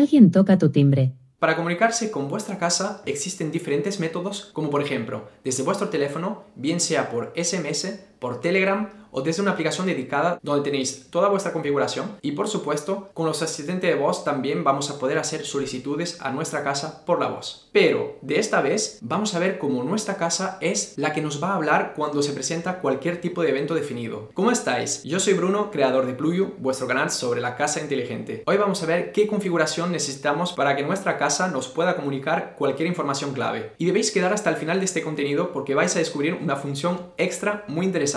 Alguien toca tu timbre. Para comunicarse con vuestra casa existen diferentes métodos, como por ejemplo, desde vuestro teléfono, bien sea por SMS, por Telegram o desde una aplicación dedicada donde tenéis toda vuestra configuración y por supuesto con los asistentes de voz también vamos a poder hacer solicitudes a nuestra casa por la voz. Pero de esta vez vamos a ver cómo nuestra casa es la que nos va a hablar cuando se presenta cualquier tipo de evento definido. ¿Cómo estáis? Yo soy Bruno, creador de Pluyu, vuestro canal sobre la casa inteligente. Hoy vamos a ver qué configuración necesitamos para que nuestra casa nos pueda comunicar cualquier información clave. Y debéis quedar hasta el final de este contenido porque vais a descubrir una función extra muy interesante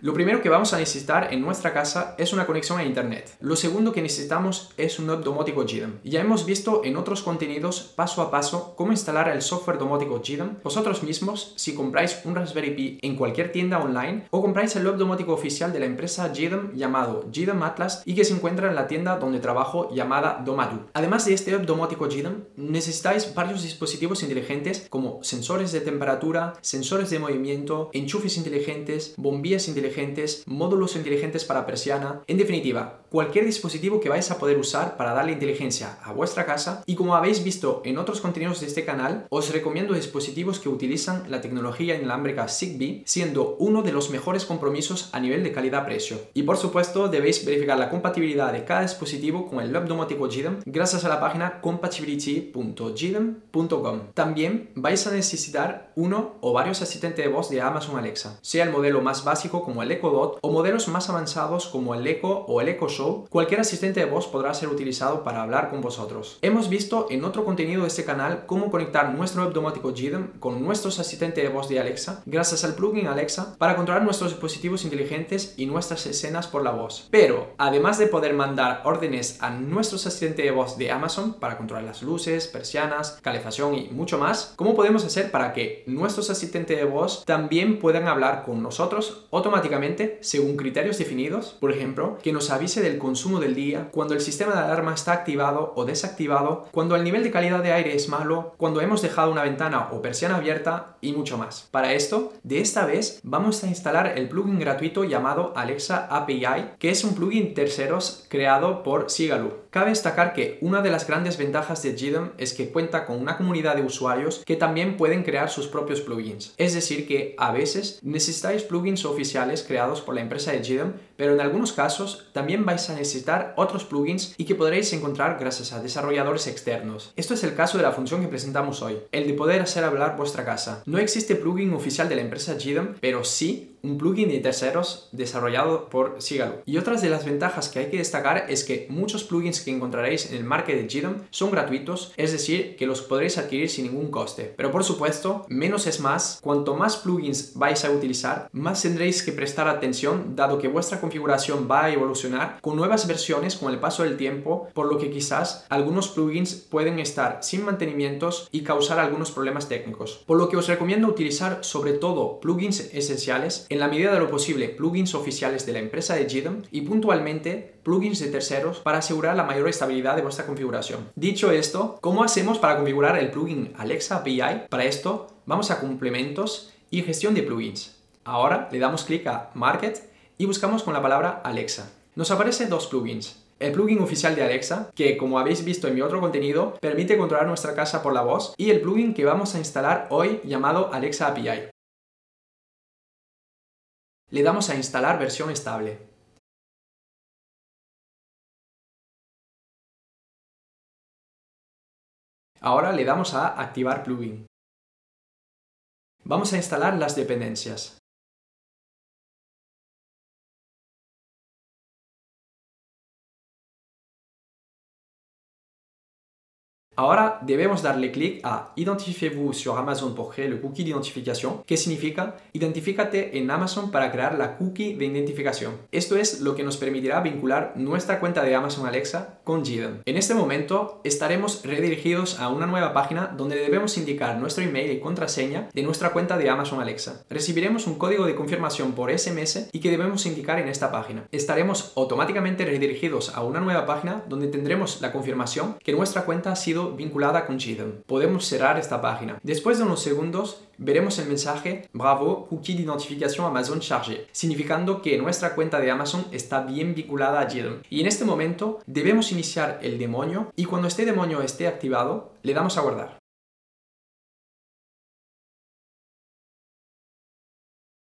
lo primero que vamos a necesitar en nuestra casa es una conexión a internet. Lo segundo que necesitamos es un web domótico JIDM. Ya hemos visto en otros contenidos paso a paso cómo instalar el software domótico JIDM. Vosotros mismos, si compráis un Raspberry Pi en cualquier tienda online o compráis el web domótico oficial de la empresa JIDM llamado JIDM Atlas y que se encuentra en la tienda donde trabajo llamada Domadu. Además de este web domótico JIDM, necesitáis varios dispositivos inteligentes como sensores de temperatura, sensores de movimiento, enchufes inteligentes, bombillas vías inteligentes, módulos inteligentes para persiana, en definitiva, cualquier dispositivo que vais a poder usar para darle inteligencia a vuestra casa y como habéis visto en otros contenidos de este canal, os recomiendo dispositivos que utilizan la tecnología inalámbrica Zigbee, siendo uno de los mejores compromisos a nivel de calidad-precio. Y por supuesto, debéis verificar la compatibilidad de cada dispositivo con el web domótico JIDM gracias a la página compatibility.jidm.com. También vais a necesitar uno o varios asistentes de voz de Amazon Alexa, sea el modelo más básico como el Echo Dot o modelos más avanzados como el Echo o el Echo Show, cualquier asistente de voz podrá ser utilizado para hablar con vosotros. Hemos visto en otro contenido de este canal cómo conectar nuestro web domótico JIDM con nuestros asistentes de voz de Alexa gracias al plugin Alexa para controlar nuestros dispositivos inteligentes y nuestras escenas por la voz. Pero, además de poder mandar órdenes a nuestros asistentes de voz de Amazon para controlar las luces, persianas, calefacción y mucho más, ¿cómo podemos hacer para que nuestros asistentes de voz también puedan hablar con nosotros automáticamente según criterios definidos, por ejemplo, que nos avise del consumo del día, cuando el sistema de alarma está activado o desactivado, cuando el nivel de calidad de aire es malo, cuando hemos dejado una ventana o persiana abierta y mucho más. Para esto, de esta vez vamos a instalar el plugin gratuito llamado Alexa API, que es un plugin terceros creado por Sigaloo. Cabe destacar que una de las grandes ventajas de GDM es que cuenta con una comunidad de usuarios que también pueden crear sus propios plugins. Es decir, que a veces necesitáis plugins oficiales creados por la empresa de GDM, pero en algunos casos también vais a necesitar otros plugins y que podréis encontrar gracias a desarrolladores externos. Esto es el caso de la función que presentamos hoy, el de poder hacer hablar vuestra casa. No existe plugin oficial de la empresa GDM, pero sí un plugin de terceros desarrollado por Sigalo. Y otras de las ventajas que hay que destacar es que muchos plugins que encontraréis en el market de GDM son gratuitos, es decir, que los podréis adquirir sin ningún coste. Pero por supuesto, menos es más. Cuanto más plugins vais a utilizar, más tendréis que prestar atención dado que vuestra configuración va a evolucionar con nuevas versiones con el paso del tiempo, por lo que quizás algunos plugins pueden estar sin mantenimientos y causar algunos problemas técnicos. Por lo que os recomiendo utilizar sobre todo plugins esenciales en la medida de lo posible plugins oficiales de la empresa de GDM y puntualmente plugins de terceros para asegurar la mayor estabilidad de vuestra configuración. Dicho esto, ¿cómo hacemos para configurar el plugin Alexa API? Para esto, vamos a complementos y gestión de plugins. Ahora le damos clic a Market y buscamos con la palabra Alexa. Nos aparecen dos plugins. El plugin oficial de Alexa, que como habéis visto en mi otro contenido, permite controlar nuestra casa por la voz, y el plugin que vamos a instalar hoy llamado Alexa API. Le damos a instalar versión estable. Ahora le damos a activar plugin. Vamos a instalar las dependencias. Ahora debemos darle clic a Identifiez-vous sur Amazon pour créer le cookie d'identification, que significa identifícate en Amazon para crear la cookie de identificación. Esto es lo que nos permitirá vincular nuestra cuenta de Amazon Alexa con GDM. En este momento estaremos redirigidos a una nueva página donde debemos indicar nuestro email y contraseña de nuestra cuenta de Amazon Alexa. Recibiremos un código de confirmación por SMS y que debemos indicar en esta página. Estaremos automáticamente redirigidos a una nueva página donde tendremos la confirmación que nuestra cuenta ha sido vinculada con GDEM. Podemos cerrar esta página. Después de unos segundos, veremos el mensaje Bravo, cookie de identificación Amazon chargé, significando que nuestra cuenta de Amazon está bien vinculada a GDEM. Y en este momento debemos iniciar el demonio y cuando este demonio esté activado, le damos a guardar.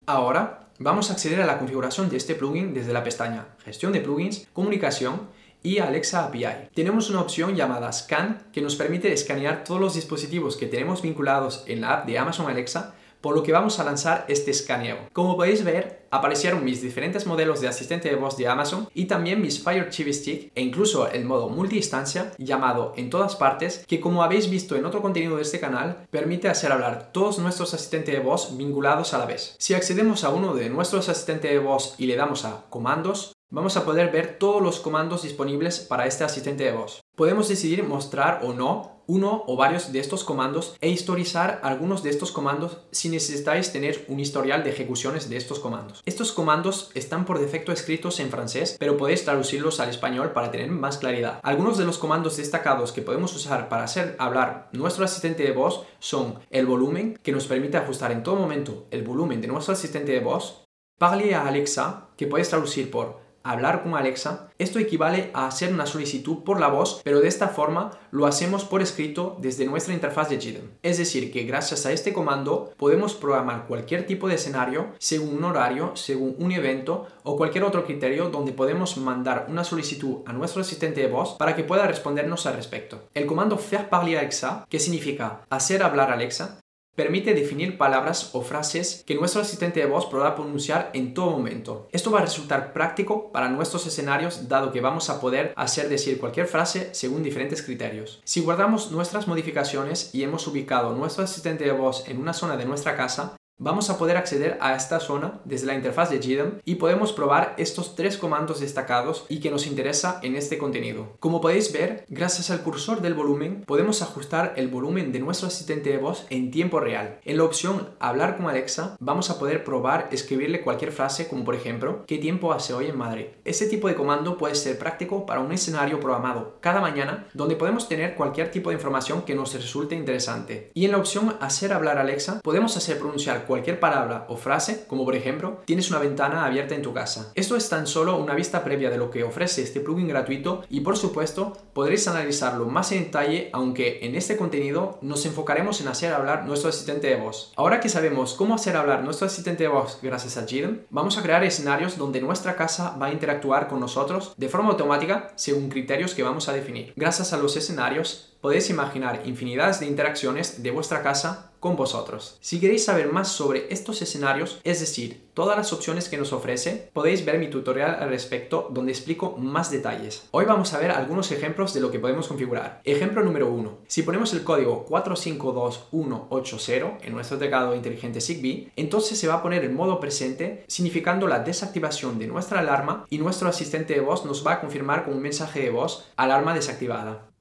Ahora vamos a acceder a la configuración de este plugin desde la pestaña Gestión de plugins, Comunicación y Alexa API. Tenemos una opción llamada Scan que nos permite escanear todos los dispositivos que tenemos vinculados en la app de Amazon Alexa por lo que vamos a lanzar este escaneo. Como podéis ver, aparecieron mis diferentes modelos de asistente de voz de Amazon y también mis Fire TV Stick e incluso el modo multi-instancia llamado en todas partes que como habéis visto en otro contenido de este canal permite hacer hablar todos nuestros asistentes de voz vinculados a la vez. Si accedemos a uno de nuestros asistentes de voz y le damos a comandos, vamos a poder ver todos los comandos disponibles para este asistente de voz. Podemos decidir mostrar o no uno o varios de estos comandos e historizar algunos de estos comandos si necesitáis tener un historial de ejecuciones de estos comandos. Estos comandos están por defecto escritos en francés, pero podéis traducirlos al español para tener más claridad. Algunos de los comandos destacados que podemos usar para hacer hablar nuestro asistente de voz son el volumen, que nos permite ajustar en todo momento el volumen de nuestro asistente de voz, Parle a Alexa, que puedes traducir por hablar con Alexa, esto equivale a hacer una solicitud por la voz, pero de esta forma lo hacemos por escrito desde nuestra interfaz de GDEM. Es decir, que gracias a este comando podemos programar cualquier tipo de escenario según un horario, según un evento o cualquier otro criterio donde podemos mandar una solicitud a nuestro asistente de voz para que pueda respondernos al respecto. El comando faire parler Alexa, que significa hacer hablar Alexa, Permite definir palabras o frases que nuestro asistente de voz podrá pronunciar en todo momento. Esto va a resultar práctico para nuestros escenarios dado que vamos a poder hacer decir cualquier frase según diferentes criterios. Si guardamos nuestras modificaciones y hemos ubicado nuestro asistente de voz en una zona de nuestra casa, vamos a poder acceder a esta zona desde la interfaz de GDEM y podemos probar estos tres comandos destacados y que nos interesa en este contenido. Como podéis ver, gracias al cursor del volumen podemos ajustar el volumen de nuestro asistente de voz en tiempo real. En la opción Hablar con Alexa vamos a poder probar escribirle cualquier frase como por ejemplo ¿Qué tiempo hace hoy en Madrid? Este tipo de comando puede ser práctico para un escenario programado cada mañana donde podemos tener cualquier tipo de información que nos resulte interesante. Y en la opción Hacer hablar Alexa podemos hacer pronunciar cualquier palabra o frase, como por ejemplo, tienes una ventana abierta en tu casa. Esto es tan solo una vista previa de lo que ofrece este plugin gratuito y por supuesto podréis analizarlo más en detalle, aunque en este contenido nos enfocaremos en hacer hablar nuestro asistente de voz. Ahora que sabemos cómo hacer hablar nuestro asistente de voz gracias a GDEM, vamos a crear escenarios donde nuestra casa va a interactuar con nosotros de forma automática según criterios que vamos a definir. Gracias a los escenarios, podéis imaginar infinidades de interacciones de vuestra casa con vosotros. Si queréis saber más sobre estos escenarios, es decir, todas las opciones que nos ofrece, podéis ver mi tutorial al respecto donde explico más detalles. Hoy vamos a ver algunos ejemplos de lo que podemos configurar. Ejemplo número 1. Si ponemos el código 452180 en nuestro teclado inteligente Zigbee, entonces se va a poner en modo presente, significando la desactivación de nuestra alarma y nuestro asistente de voz nos va a confirmar con un mensaje de voz alarma desactivada.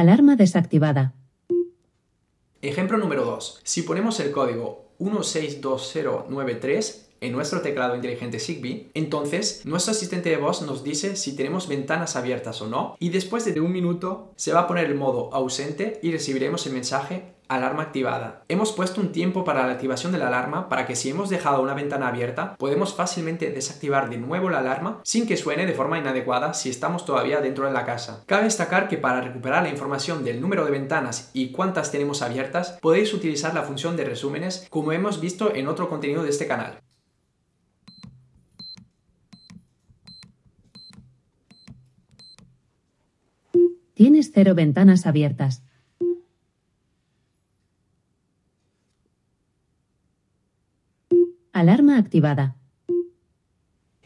Alarma desactivada. Ejemplo número 2. Si ponemos el código 162093 en nuestro teclado inteligente Zigbee, entonces nuestro asistente de voz nos dice si tenemos ventanas abiertas o no y después de un minuto se va a poner el modo ausente y recibiremos el mensaje alarma activada. Hemos puesto un tiempo para la activación de la alarma para que si hemos dejado una ventana abierta podemos fácilmente desactivar de nuevo la alarma sin que suene de forma inadecuada si estamos todavía dentro de la casa. Cabe destacar que para recuperar la información del número de ventanas y cuántas tenemos abiertas podéis utilizar la función de resúmenes como hemos visto en otro contenido de este canal. Tienes cero ventanas abiertas. Alarma activada.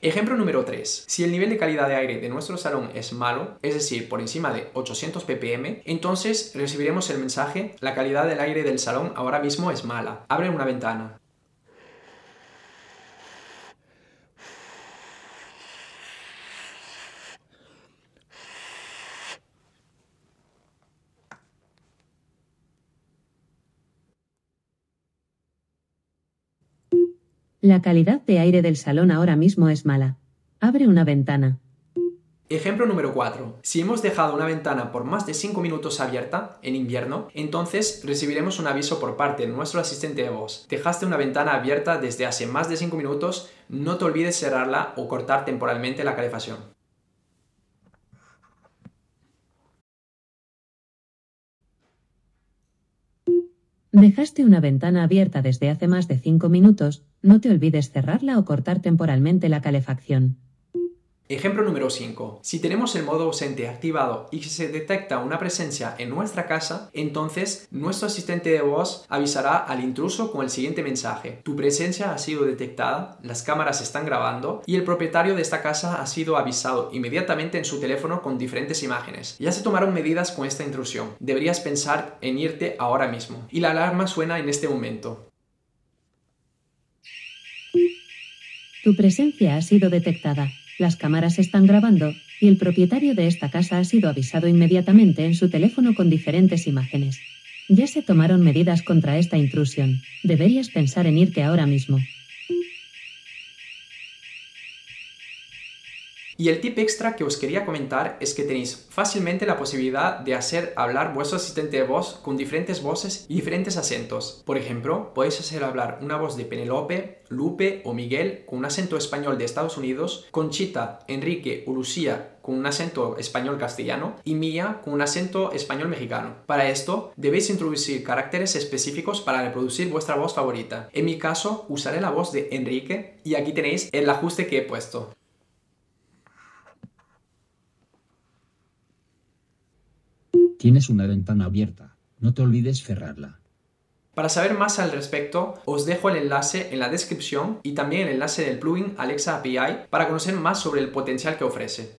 Ejemplo número 3. Si el nivel de calidad de aire de nuestro salón es malo, es decir, por encima de 800 ppm, entonces recibiremos el mensaje la calidad del aire del salón ahora mismo es mala. Abre una ventana. La calidad de aire del salón ahora mismo es mala. Abre una ventana. Ejemplo número 4. Si hemos dejado una ventana por más de 5 minutos abierta en invierno, entonces recibiremos un aviso por parte de nuestro asistente de voz. Dejaste una ventana abierta desde hace más de 5 minutos, no te olvides cerrarla o cortar temporalmente la calefacción. Dejaste una ventana abierta desde hace más de 5 minutos, no te olvides cerrarla o cortar temporalmente la calefacción. Ejemplo número 5. Si tenemos el modo ausente activado y se detecta una presencia en nuestra casa, entonces nuestro asistente de voz avisará al intruso con el siguiente mensaje. Tu presencia ha sido detectada, las cámaras están grabando y el propietario de esta casa ha sido avisado inmediatamente en su teléfono con diferentes imágenes. Ya se tomaron medidas con esta intrusión. Deberías pensar en irte ahora mismo. Y la alarma suena en este momento. Tu presencia ha sido detectada. Las cámaras están grabando, y el propietario de esta casa ha sido avisado inmediatamente en su teléfono con diferentes imágenes. Ya se tomaron medidas contra esta intrusión. Deberías pensar en irte ahora mismo. Y el tip extra que os quería comentar es que tenéis fácilmente la posibilidad de hacer hablar vuestro asistente de voz con diferentes voces y diferentes acentos. Por ejemplo, podéis hacer hablar una voz de Penelope, Lupe o Miguel con un acento español de Estados Unidos, Conchita, Enrique o Lucía con un acento español castellano y Mía con un acento español mexicano. Para esto, debéis introducir caracteres específicos para reproducir vuestra voz favorita. En mi caso, usaré la voz de Enrique y aquí tenéis el ajuste que he puesto. Tienes una ventana abierta. No te olvides cerrarla. Para saber más al respecto, os dejo el enlace en la descripción y también el enlace del plugin Alexa API para conocer más sobre el potencial que ofrece.